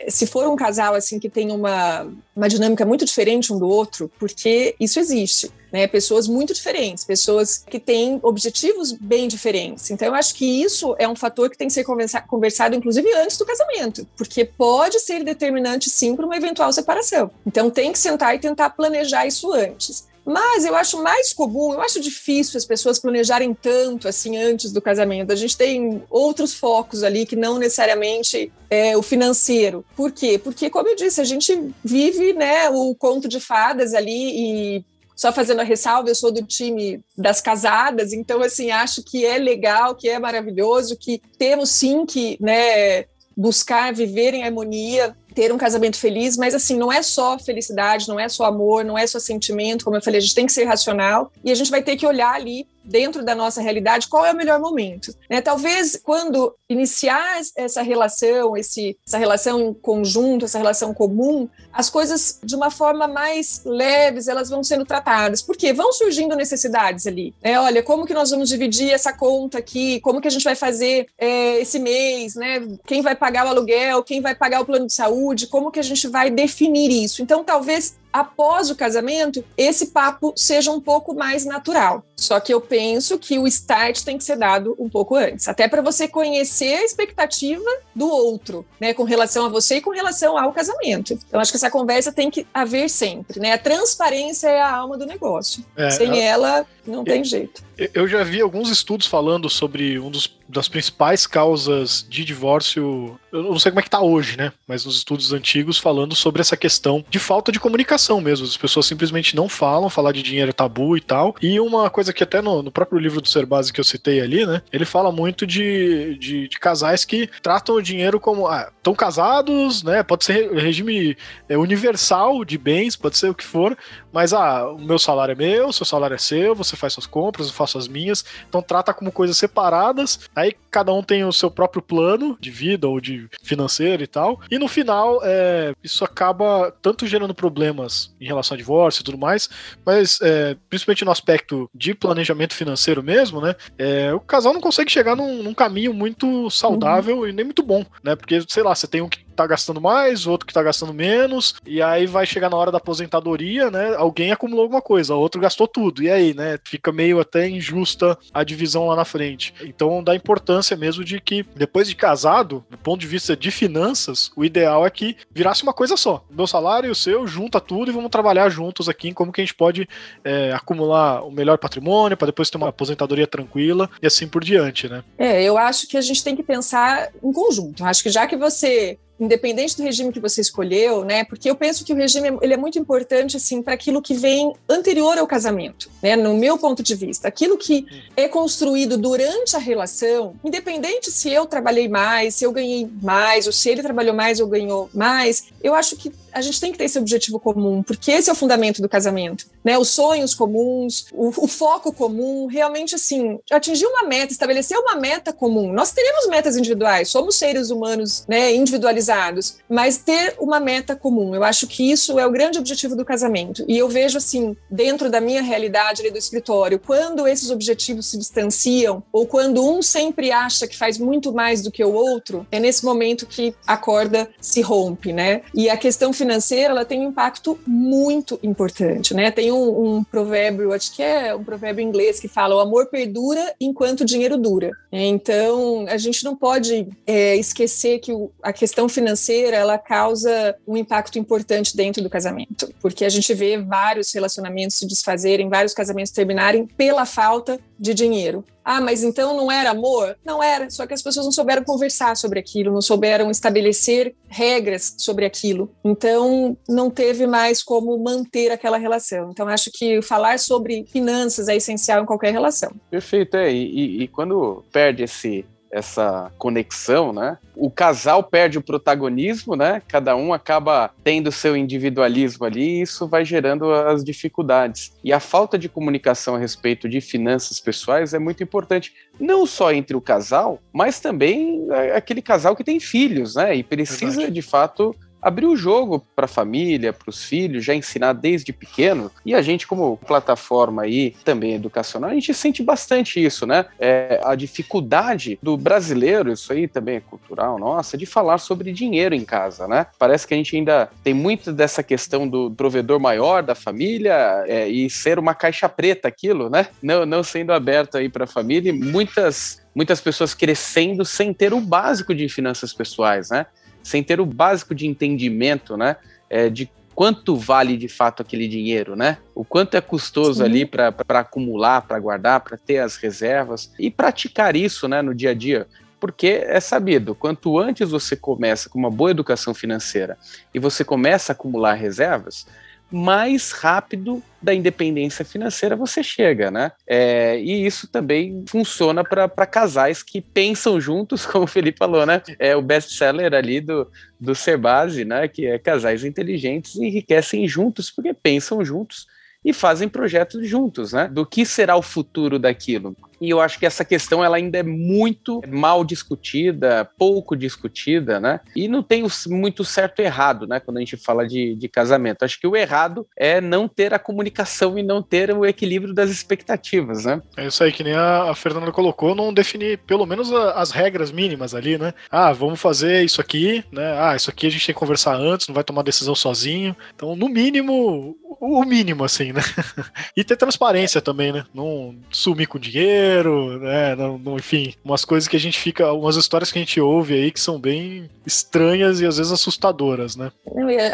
se for um casal assim que tem uma, uma dinâmica muito diferente um do outro, porque isso existe, né? Pessoas muito diferentes, pessoas que têm objetivos bem diferentes. Então, eu acho que isso é um fator que tem que ser conversa conversado, inclusive antes do casamento, porque pode ser determinante sim para uma eventual separação. Então, tem que sentar e tentar planejar isso antes. Mas eu acho mais comum, eu acho difícil as pessoas planejarem tanto assim antes do casamento. A gente tem outros focos ali que não necessariamente é o financeiro. Por quê? Porque, como eu disse, a gente vive né, o conto de fadas ali e só fazendo a ressalva, eu sou do time das casadas, então assim, acho que é legal, que é maravilhoso, que temos sim que, né, buscar viver em harmonia, ter um casamento feliz, mas assim, não é só felicidade, não é só amor, não é só sentimento, como eu falei, a gente tem que ser racional e a gente vai ter que olhar ali dentro da nossa realidade qual é o melhor momento. Né? Talvez quando iniciar essa relação, esse, essa relação em conjunto, essa relação comum, as coisas de uma forma mais leves elas vão sendo tratadas, porque vão surgindo necessidades ali. Né? Olha, como que nós vamos dividir essa conta aqui? Como que a gente vai fazer é, esse mês? Né? Quem vai pagar o aluguel? Quem vai pagar o plano de saúde? Como que a gente vai definir isso? Então, talvez após o casamento, esse papo seja um pouco mais natural. Só que eu penso que o start tem que ser dado um pouco antes, até para você conhecer a expectativa do outro, né, com relação a você e com relação ao casamento. Então acho que essa conversa tem que haver sempre, né? A transparência é a alma do negócio. É, Sem ela não tem jeito. Eu já vi alguns estudos falando sobre um dos das principais causas de divórcio, eu não sei como é que tá hoje, né? Mas nos estudos antigos falando sobre essa questão de falta de comunicação mesmo. As pessoas simplesmente não falam, falar de dinheiro é tabu e tal. E uma coisa que até no, no próprio livro do Ser Base que eu citei ali, né? Ele fala muito de, de, de casais que tratam o dinheiro como. Ah, estão casados, né? Pode ser regime é, universal de bens, pode ser o que for, mas ah, o meu salário é meu, seu salário é seu, você faz suas compras, eu faço as minhas. Então trata como coisas separadas. Aí cada um tem o seu próprio plano de vida ou de financeiro e tal. E no final, é, isso acaba tanto gerando problemas em relação a divórcio e tudo mais, mas é, principalmente no aspecto de planejamento financeiro mesmo, né? É, o casal não consegue chegar num, num caminho muito saudável uhum. e nem muito bom, né? Porque, sei lá, você tem um que tá gastando mais, outro que tá gastando menos, e aí vai chegar na hora da aposentadoria, né? Alguém acumulou alguma coisa, outro gastou tudo. E aí, né? Fica meio até injusta a divisão lá na frente. Então dá importância mesmo de que depois de casado, do ponto de vista de finanças, o ideal é que virasse uma coisa só. Meu salário e o seu, junta tudo e vamos trabalhar juntos aqui em como que a gente pode é, acumular o melhor patrimônio para depois ter uma aposentadoria tranquila e assim por diante, né? É, eu acho que a gente tem que pensar em conjunto. Acho que já que você independente do regime que você escolheu, né? Porque eu penso que o regime ele é muito importante assim para aquilo que vem anterior ao casamento, né? No meu ponto de vista, aquilo que é construído durante a relação, independente se eu trabalhei mais, se eu ganhei mais, ou se ele trabalhou mais ou ganhou mais, eu acho que a gente tem que ter esse objetivo comum, porque esse é o fundamento do casamento, né? Os sonhos comuns, o, o foco comum, realmente assim, atingir uma meta, estabelecer uma meta comum. Nós teremos metas individuais, somos seres humanos, né, individualizados, mas ter uma meta comum. Eu acho que isso é o grande objetivo do casamento. E eu vejo assim, dentro da minha realidade ali do escritório, quando esses objetivos se distanciam ou quando um sempre acha que faz muito mais do que o outro, é nesse momento que a corda se rompe, né? E a questão final financeira ela tem um impacto muito importante, né? Tem um, um, provérbio, acho que é um provérbio inglês que fala: o amor perdura enquanto o dinheiro dura. Então a gente não pode é, esquecer que o, a questão financeira ela causa um impacto importante dentro do casamento, porque a gente vê vários relacionamentos se desfazerem, vários casamentos terminarem pela falta de dinheiro. Ah, mas então não era amor? Não era, só que as pessoas não souberam conversar sobre aquilo, não souberam estabelecer regras sobre aquilo. Então, não teve mais como manter aquela relação. Então, acho que falar sobre finanças é essencial em qualquer relação. Perfeito, é. E, e, e quando perde esse essa conexão, né? O casal perde o protagonismo, né? Cada um acaba tendo seu individualismo ali e isso vai gerando as dificuldades. E a falta de comunicação a respeito de finanças pessoais é muito importante, não só entre o casal, mas também aquele casal que tem filhos, né? E precisa Verdade. de fato abrir o jogo para a família, para os filhos, já ensinar desde pequeno. E a gente, como plataforma aí também educacional, a gente sente bastante isso, né? É, a dificuldade do brasileiro, isso aí também é cultural, nossa, de falar sobre dinheiro em casa, né? Parece que a gente ainda tem muito dessa questão do provedor maior da família é, e ser uma caixa preta aquilo, né? Não, não sendo aberto aí para a família e muitas muitas pessoas crescendo sem ter o básico de finanças pessoais, né? Sem ter o básico de entendimento, né? É, de quanto vale de fato aquele dinheiro, né? O quanto é custoso Sim. ali para acumular, para guardar, para ter as reservas e praticar isso, né, no dia a dia. Porque é sabido, quanto antes você começa com uma boa educação financeira e você começa a acumular reservas, mais rápido da independência financeira você chega, né? É, e isso também funciona para casais que pensam juntos, [laughs] como o Felipe falou, né? É o best-seller ali do, do Sebase, né? Que é casais inteligentes enriquecem juntos porque pensam juntos e fazem projetos juntos, né? Do que será o futuro daquilo. E eu acho que essa questão ela ainda é muito mal discutida, pouco discutida, né? E não tem muito certo e errado, né? Quando a gente fala de, de casamento. Acho que o errado é não ter a comunicação e não ter o equilíbrio das expectativas, né? É isso aí, que nem a, a Fernanda colocou, não definir pelo menos a, as regras mínimas ali, né? Ah, vamos fazer isso aqui, né? Ah, isso aqui a gente tem que conversar antes, não vai tomar decisão sozinho. Então, no mínimo, o mínimo, assim, né? [laughs] e ter transparência também, né? Não sumir com dinheiro dinheiro, né? Enfim, umas coisas que a gente fica, umas histórias que a gente ouve aí que são bem estranhas e às vezes assustadoras, né?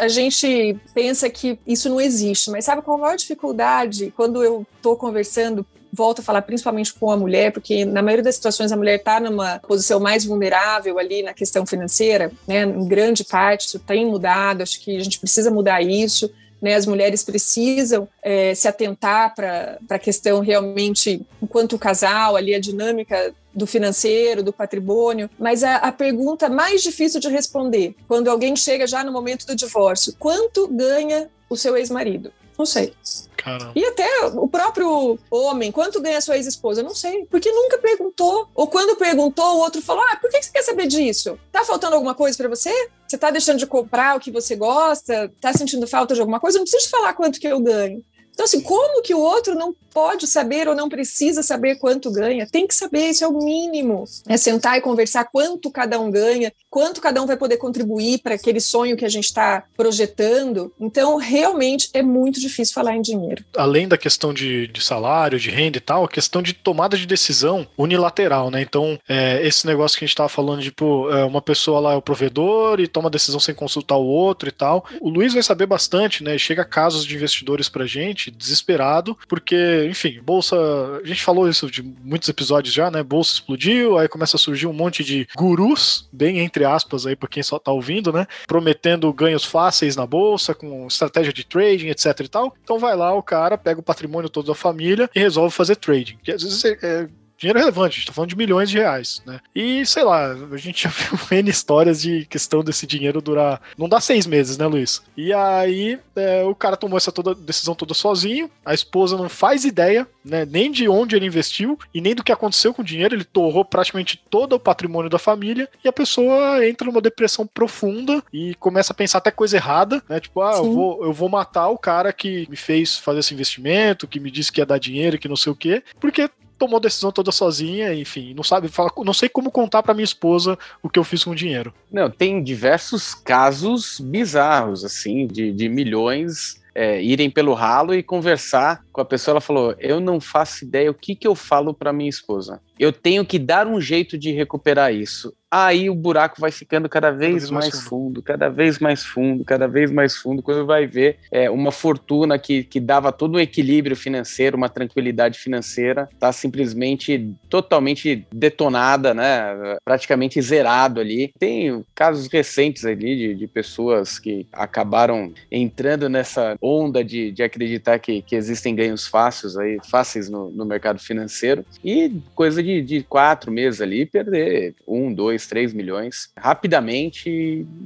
A gente pensa que isso não existe, mas sabe qual a maior dificuldade quando eu estou conversando volto a falar principalmente com a mulher, porque na maioria das situações a mulher está numa posição mais vulnerável ali na questão financeira, né? Em grande parte isso tem mudado, acho que a gente precisa mudar isso né, as mulheres precisam é, se atentar para a questão realmente, enquanto casal, ali a dinâmica do financeiro, do patrimônio, mas a, a, pergunta mais difícil de responder, quando alguém chega já no momento do divórcio, quanto ganha o seu ex-marido? Não sei. Caramba. E até o próprio homem, quanto ganha sua ex-esposa? Não sei, porque nunca perguntou. Ou quando perguntou, o outro falou: Ah, por que você quer saber disso? Tá faltando alguma coisa para você? Você tá deixando de comprar o que você gosta? Tá sentindo falta de alguma coisa? Não precisa falar quanto que eu ganho. Então, assim, como que o outro não pode saber ou não precisa saber quanto ganha? Tem que saber, isso é o mínimo. É sentar e conversar quanto cada um ganha, quanto cada um vai poder contribuir para aquele sonho que a gente está projetando. Então, realmente é muito difícil falar em dinheiro. Além da questão de, de salário, de renda e tal, a questão de tomada de decisão unilateral, né? Então, é, esse negócio que a gente estava falando, tipo, é, uma pessoa lá é o provedor e toma decisão sem consultar o outro e tal. O Luiz vai saber bastante, né? Chega casos de investidores pra gente, desesperado, porque, enfim, bolsa. A gente falou isso de muitos episódios já, né? Bolsa explodiu, aí começa a surgir um monte de gurus, bem entre aspas aí para quem só tá ouvindo, né? Prometendo ganhos fáceis na bolsa, com estratégia de trading, etc e tal. Então vai lá, o cara pega o patrimônio todo da família e resolve fazer trading. Que às vezes é, é dinheiro relevante, a gente tá falando de milhões de reais, né? E, sei lá, a gente já [laughs] viu N histórias de questão desse dinheiro durar. Não dá seis meses, né, Luiz? E aí é, o cara tomou essa toda, decisão toda sozinho, a esposa não faz ideia, né? Nem de onde ele investiu e nem do que aconteceu com o dinheiro, ele torrou praticamente todo o patrimônio da família e a pessoa entra numa depressão profunda e começa a pensar até coisa errada, né? Tipo, ah, eu vou, eu vou matar o cara que me fez fazer esse investimento, que me disse que ia dar dinheiro, que não sei o quê, porque tomou decisão toda sozinha, enfim, não sabe, fala, não sei como contar para minha esposa o que eu fiz com o dinheiro. Não, tem diversos casos bizarros, assim, de, de milhões é, irem pelo ralo e conversar com a pessoa. Ela falou: Eu não faço ideia o que, que eu falo para minha esposa. Eu tenho que dar um jeito de recuperar isso aí o buraco vai ficando cada vez, cada vez mais, mais fundo. fundo. cada vez mais fundo, cada vez mais fundo. Quando vai ver é, uma fortuna que, que dava todo um equilíbrio financeiro, uma tranquilidade financeira, está simplesmente totalmente detonada, né? Praticamente zerado ali. Tem casos recentes ali de, de pessoas que acabaram entrando nessa onda de, de acreditar que, que existem ganhos fáceis aí, fáceis no, no mercado financeiro e coisa de, de quatro meses ali perder um, dois, 3 milhões rapidamente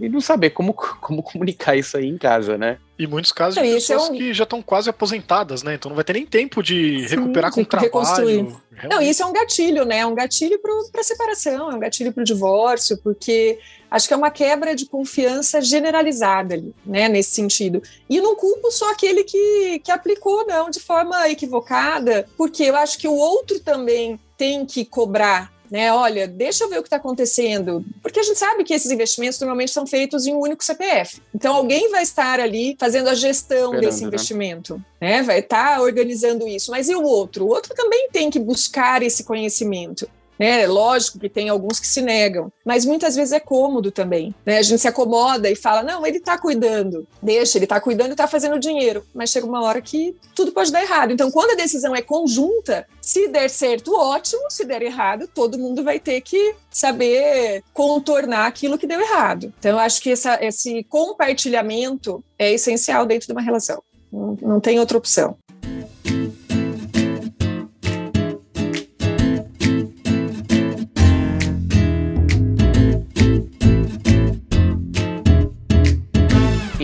e não saber como, [laughs] como comunicar isso aí em casa, né? E muitos casos de pessoas é um... que já estão quase aposentadas, né? Então não vai ter nem tempo de Sim, recuperar com o trabalho. Reconstruir. Não, isso é um gatilho, né? É um gatilho para separação, é um gatilho para o divórcio, porque acho que é uma quebra de confiança generalizada ali, né? Nesse sentido. E não culpo só aquele que, que aplicou, não, de forma equivocada, porque eu acho que o outro também tem que cobrar né? Olha, deixa eu ver o que está acontecendo, porque a gente sabe que esses investimentos normalmente são feitos em um único CPF. Então alguém vai estar ali fazendo a gestão Esperando, desse né? investimento, né? né? Vai estar tá organizando isso. Mas e o outro? O outro também tem que buscar esse conhecimento. Né? Lógico que tem alguns que se negam, mas muitas vezes é cômodo também. Né? A gente se acomoda e fala: não, ele está cuidando, deixa, ele está cuidando e está fazendo dinheiro. Mas chega uma hora que tudo pode dar errado. Então, quando a decisão é conjunta, se der certo, ótimo, se der errado, todo mundo vai ter que saber contornar aquilo que deu errado. Então, eu acho que essa, esse compartilhamento é essencial dentro de uma relação. Não, não tem outra opção.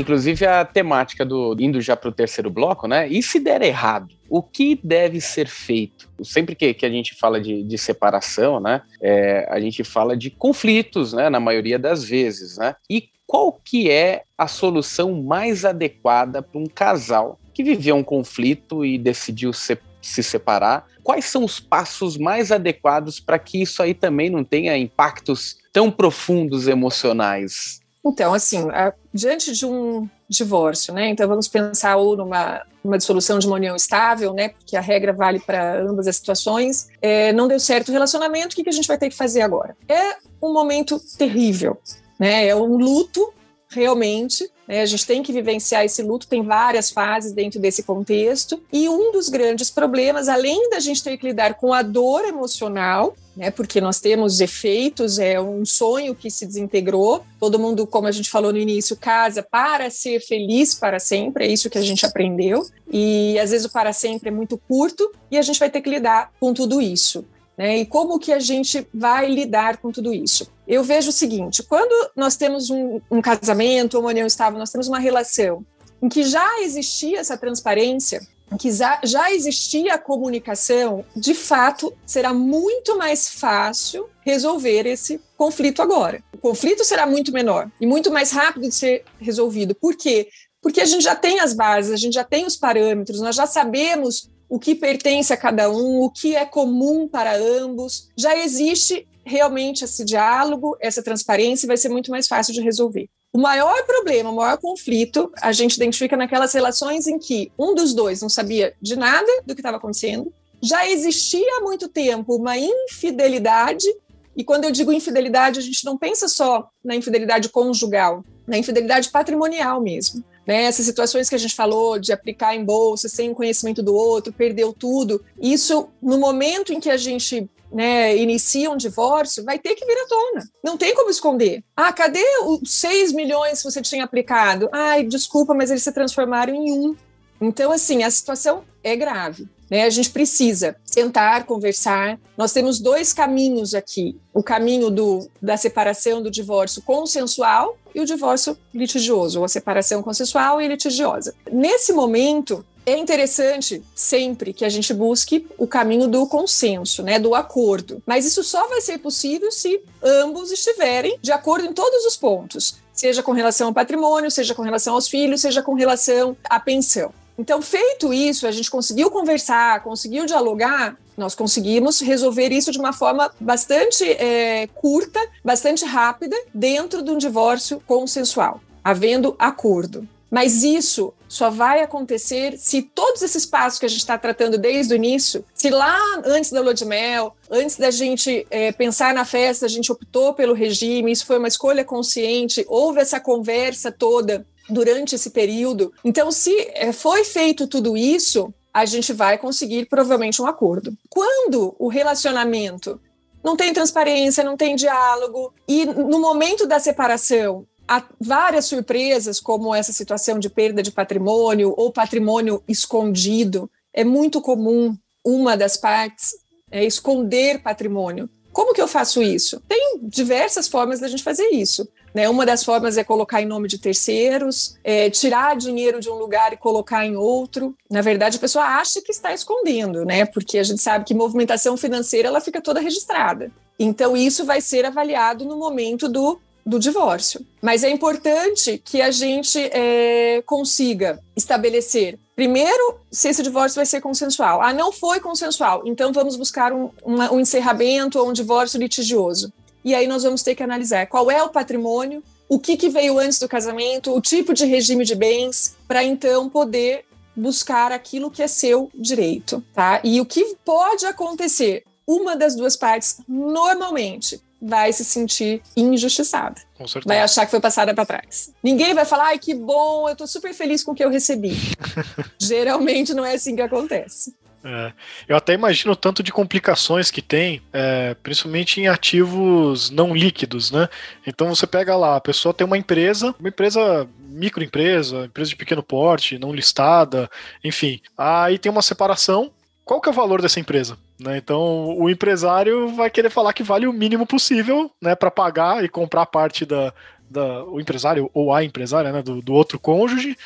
Inclusive a temática do indo já para o terceiro bloco, né? E se der errado, o que deve ser feito? Sempre que, que a gente fala de, de separação, né? É, a gente fala de conflitos, né? Na maioria das vezes, né? E qual que é a solução mais adequada para um casal que viveu um conflito e decidiu se, se separar? Quais são os passos mais adequados para que isso aí também não tenha impactos tão profundos emocionais? Então, assim, a, diante de um divórcio, né? Então vamos pensar ou numa uma dissolução de uma união estável, né? Porque a regra vale para ambas as situações. É, não deu certo o relacionamento, o que, que a gente vai ter que fazer agora? É um momento terrível, né? É um luto realmente. Né? A gente tem que vivenciar esse luto, tem várias fases dentro desse contexto. E um dos grandes problemas, além da gente ter que lidar com a dor emocional, né? Porque nós temos efeitos, é um sonho que se desintegrou. Todo mundo, como a gente falou no início, casa para ser feliz para sempre, é isso que a gente aprendeu. E às vezes o para sempre é muito curto e a gente vai ter que lidar com tudo isso. Né? E como que a gente vai lidar com tudo isso? Eu vejo o seguinte: quando nós temos um, um casamento, uma união estável, nós temos uma relação em que já existia essa transparência, que já existia a comunicação, de fato será muito mais fácil resolver esse conflito agora. O conflito será muito menor e muito mais rápido de ser resolvido. Por quê? Porque a gente já tem as bases, a gente já tem os parâmetros, nós já sabemos o que pertence a cada um, o que é comum para ambos. Já existe realmente esse diálogo, essa transparência, vai ser muito mais fácil de resolver. O maior problema, o maior conflito, a gente identifica naquelas relações em que um dos dois não sabia de nada do que estava acontecendo, já existia há muito tempo uma infidelidade, e quando eu digo infidelidade, a gente não pensa só na infidelidade conjugal, na infidelidade patrimonial mesmo. Né, essas situações que a gente falou de aplicar em bolsa sem conhecimento do outro, perdeu tudo. Isso, no momento em que a gente né, inicia um divórcio, vai ter que vir à tona. Não tem como esconder. Ah, cadê os 6 milhões que você tinha aplicado? Ai, desculpa, mas eles se transformaram em um. Então, assim, a situação é grave. Né? A gente precisa sentar, conversar. Nós temos dois caminhos aqui: o caminho do, da separação, do divórcio consensual e o divórcio litigioso, ou a separação consensual e litigiosa. Nesse momento, é interessante sempre que a gente busque o caminho do consenso, né, do acordo. Mas isso só vai ser possível se ambos estiverem de acordo em todos os pontos, seja com relação ao patrimônio, seja com relação aos filhos, seja com relação à pensão. Então, feito isso, a gente conseguiu conversar, conseguiu dialogar, nós conseguimos resolver isso de uma forma bastante é, curta, bastante rápida, dentro de um divórcio consensual, havendo acordo. Mas isso só vai acontecer se todos esses passos que a gente está tratando desde o início, se lá antes da lua de mel, antes da gente é, pensar na festa, a gente optou pelo regime, isso foi uma escolha consciente, houve essa conversa toda durante esse período. Então, se é, foi feito tudo isso, a gente vai conseguir provavelmente um acordo. Quando o relacionamento não tem transparência, não tem diálogo, e no momento da separação há várias surpresas, como essa situação de perda de patrimônio ou patrimônio escondido. É muito comum uma das partes é esconder patrimônio. Como que eu faço isso? Tem diversas formas da gente fazer isso. Né? Uma das formas é colocar em nome de terceiros, é tirar dinheiro de um lugar e colocar em outro. Na verdade, a pessoa acha que está escondendo, né? Porque a gente sabe que movimentação financeira ela fica toda registrada. Então, isso vai ser avaliado no momento do do divórcio. Mas é importante que a gente é, consiga estabelecer, primeiro, se esse divórcio vai ser consensual. Ah, não foi consensual, então vamos buscar um, um encerramento ou um divórcio litigioso. E aí nós vamos ter que analisar qual é o patrimônio, o que, que veio antes do casamento, o tipo de regime de bens, para então poder buscar aquilo que é seu direito, tá? E o que pode acontecer? Uma das duas partes, normalmente, vai se sentir injustiçada. Vai achar que foi passada para trás. Ninguém vai falar, ai, que bom, eu tô super feliz com o que eu recebi. [laughs] Geralmente não é assim que acontece. É, eu até imagino o tanto de complicações que tem, é, principalmente em ativos não líquidos, né? Então você pega lá, a pessoa tem uma empresa, uma empresa microempresa, empresa de pequeno porte, não listada, enfim. Aí tem uma separação. Qual que é o valor dessa empresa? Né? Então o empresário vai querer falar que vale o mínimo possível, né, para pagar e comprar parte da, da, o empresário ou a empresária né, do, do outro cônjuge,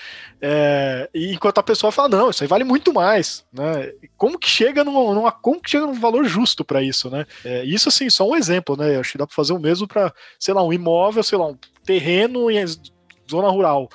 é, e enquanto a pessoa fala, não, isso aí vale muito mais. Né? Como que chega numa, numa como que chega num valor justo para isso? Né? É, isso assim, só um exemplo, né? Acho que dá para fazer o mesmo para, sei lá, um imóvel, sei lá, um terreno em zona rural.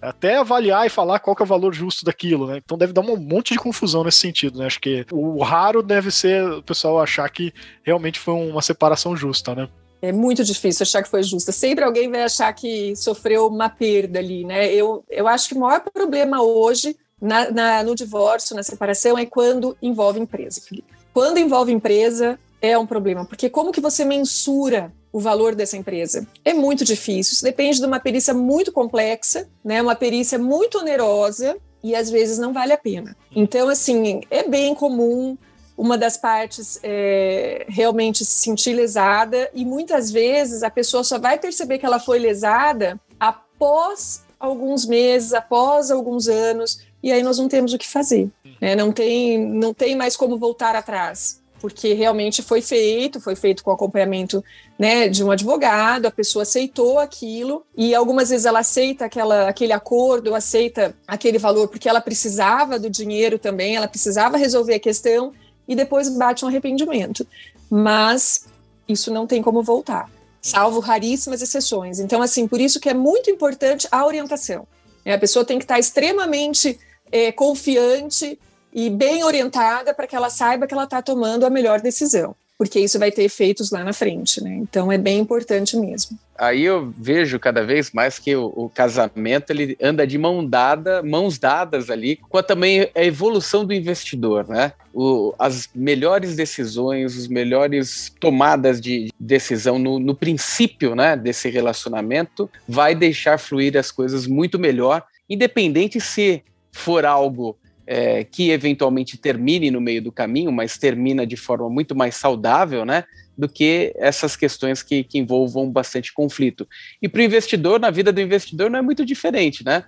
Até avaliar e falar qual que é o valor justo daquilo, né? Então deve dar um monte de confusão nesse sentido, né? Acho que o raro deve ser o pessoal achar que realmente foi uma separação justa, né? É muito difícil achar que foi justa. Sempre alguém vai achar que sofreu uma perda ali, né? Eu, eu acho que o maior problema hoje na, na, no divórcio, na separação, é quando envolve empresa, Felipe. Quando envolve empresa, é um problema, porque como que você mensura o valor dessa empresa? É muito difícil. Isso depende de uma perícia muito complexa, né? Uma perícia muito onerosa e às vezes não vale a pena. Então, assim, é bem comum uma das partes é, realmente se sentir lesada e muitas vezes a pessoa só vai perceber que ela foi lesada após alguns meses, após alguns anos, e aí nós não temos o que fazer. Né? Não, tem, não tem mais como voltar atrás, porque realmente foi feito, foi feito com acompanhamento né, de um advogado, a pessoa aceitou aquilo, e algumas vezes ela aceita aquela, aquele acordo, aceita aquele valor, porque ela precisava do dinheiro também, ela precisava resolver a questão, e depois bate um arrependimento. Mas isso não tem como voltar, salvo raríssimas exceções. Então, assim, por isso que é muito importante a orientação. É, a pessoa tem que estar extremamente é, confiante e bem orientada para que ela saiba que ela está tomando a melhor decisão porque isso vai ter efeitos lá na frente, né? Então é bem importante mesmo. Aí eu vejo cada vez mais que o, o, casamento ele anda de mão dada, mãos dadas ali, com a, também a evolução do investidor, né? O, as melhores decisões, as melhores tomadas de decisão no, no princípio, né, desse relacionamento, vai deixar fluir as coisas muito melhor, independente se for algo é, que eventualmente termine no meio do caminho, mas termina de forma muito mais saudável, né? Do que essas questões que, que envolvam bastante conflito. E para o investidor, na vida do investidor, não é muito diferente, né?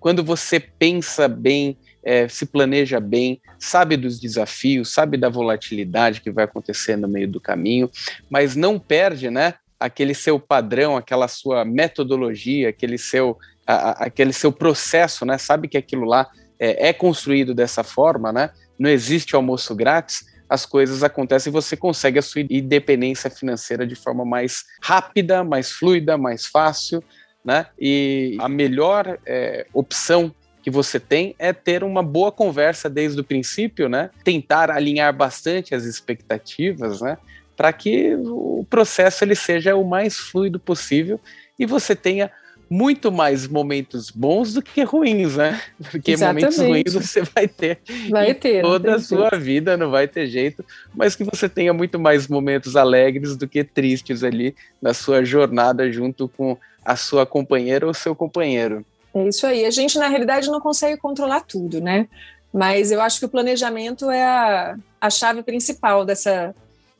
Quando você pensa bem, é, se planeja bem, sabe dos desafios, sabe da volatilidade que vai acontecer no meio do caminho, mas não perde, né? Aquele seu padrão, aquela sua metodologia, aquele seu, a, aquele seu processo, né? Sabe que aquilo lá é, é construído dessa forma, né? Não existe almoço grátis, as coisas acontecem e você consegue a sua independência financeira de forma mais rápida, mais fluida, mais fácil, né? E a melhor é, opção que você tem é ter uma boa conversa desde o princípio, né? Tentar alinhar bastante as expectativas, né? Para que o processo ele seja o mais fluido possível e você tenha muito mais momentos bons do que ruins, né? Porque Exatamente. momentos ruins você vai ter vai ter, toda a sua jeito. vida, não vai ter jeito, mas que você tenha muito mais momentos alegres do que tristes ali na sua jornada junto com a sua companheira ou seu companheiro. É isso aí. A gente, na realidade, não consegue controlar tudo, né? Mas eu acho que o planejamento é a, a chave principal dessa,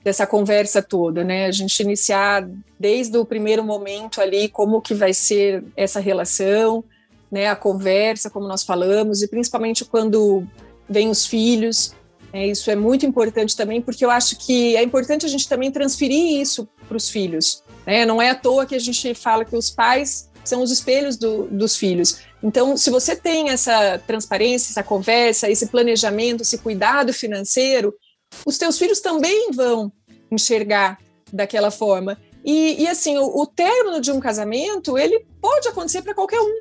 dessa conversa toda, né? A gente iniciar desde o primeiro momento ali como que vai ser essa relação, né? A conversa, como nós falamos, e principalmente quando vem os filhos. É, isso é muito importante também, porque eu acho que é importante a gente também transferir isso para os filhos. Né? Não é à toa que a gente fala que os pais são os espelhos do, dos filhos. Então, se você tem essa transparência, essa conversa, esse planejamento, esse cuidado financeiro, os teus filhos também vão enxergar daquela forma. E, e assim, o, o, término de um casamento, ele pode acontecer para qualquer um.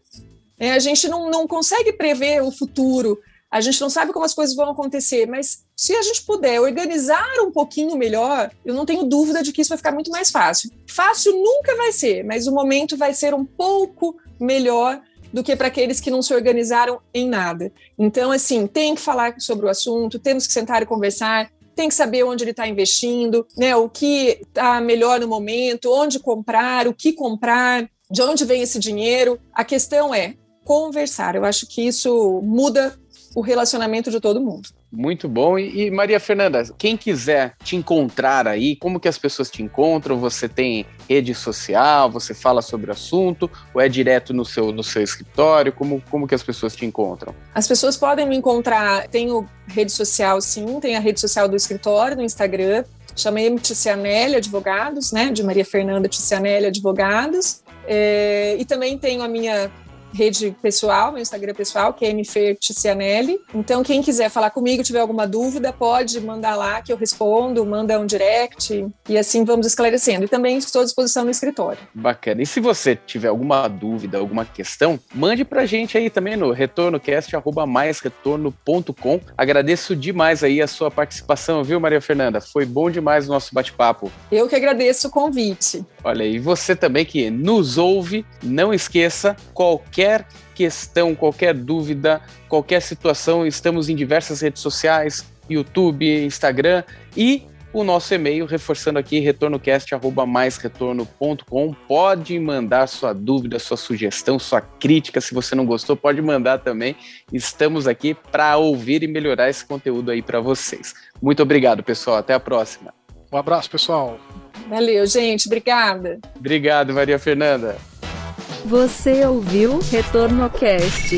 É, a gente não, não consegue prever o futuro, a gente não sabe como as coisas vão acontecer, mas se a gente puder organizar um pouquinho melhor, eu não tenho dúvida de que isso vai ficar muito mais fácil. Fácil nunca vai ser, mas o momento vai ser um pouco melhor do que para aqueles que não se organizaram em nada. Então, assim, tem que falar sobre o assunto, temos que sentar e conversar, tem que saber onde ele está investindo, né? O que está melhor no momento, onde comprar, o que comprar, de onde vem esse dinheiro. A questão é conversar. Eu acho que isso muda o relacionamento de todo mundo. Muito bom. E, e, Maria Fernanda, quem quiser te encontrar aí, como que as pessoas te encontram? Você tem rede social? Você fala sobre o assunto? Ou é direto no seu, no seu escritório? Como, como que as pessoas te encontram? As pessoas podem me encontrar, tenho rede social sim, tem a rede social do escritório no Instagram, chamei-me Ticianelli Advogados, né, de Maria Fernanda Ticianelli Advogados, é, e também tenho a minha rede pessoal, meu Instagram pessoal, que é mferticianelli. Então, quem quiser falar comigo, tiver alguma dúvida, pode mandar lá que eu respondo, manda um direct e assim vamos esclarecendo. E também estou à disposição no escritório. Bacana. E se você tiver alguma dúvida, alguma questão, mande pra gente aí também no retornocast@maisretorno.com. Agradeço demais aí a sua participação, viu, Maria Fernanda? Foi bom demais o nosso bate-papo. Eu que agradeço o convite. Olha, e você também que nos ouve, não esqueça qualquer qualquer questão, qualquer dúvida, qualquer situação, estamos em diversas redes sociais, YouTube, Instagram e o nosso e-mail, reforçando aqui, retornocast.com. Pode mandar sua dúvida, sua sugestão, sua crítica. Se você não gostou, pode mandar também. Estamos aqui para ouvir e melhorar esse conteúdo aí para vocês. Muito obrigado, pessoal. Até a próxima. Um abraço, pessoal. Valeu, gente. Obrigada. Obrigado, Maria Fernanda. Você ouviu Retorno Cast.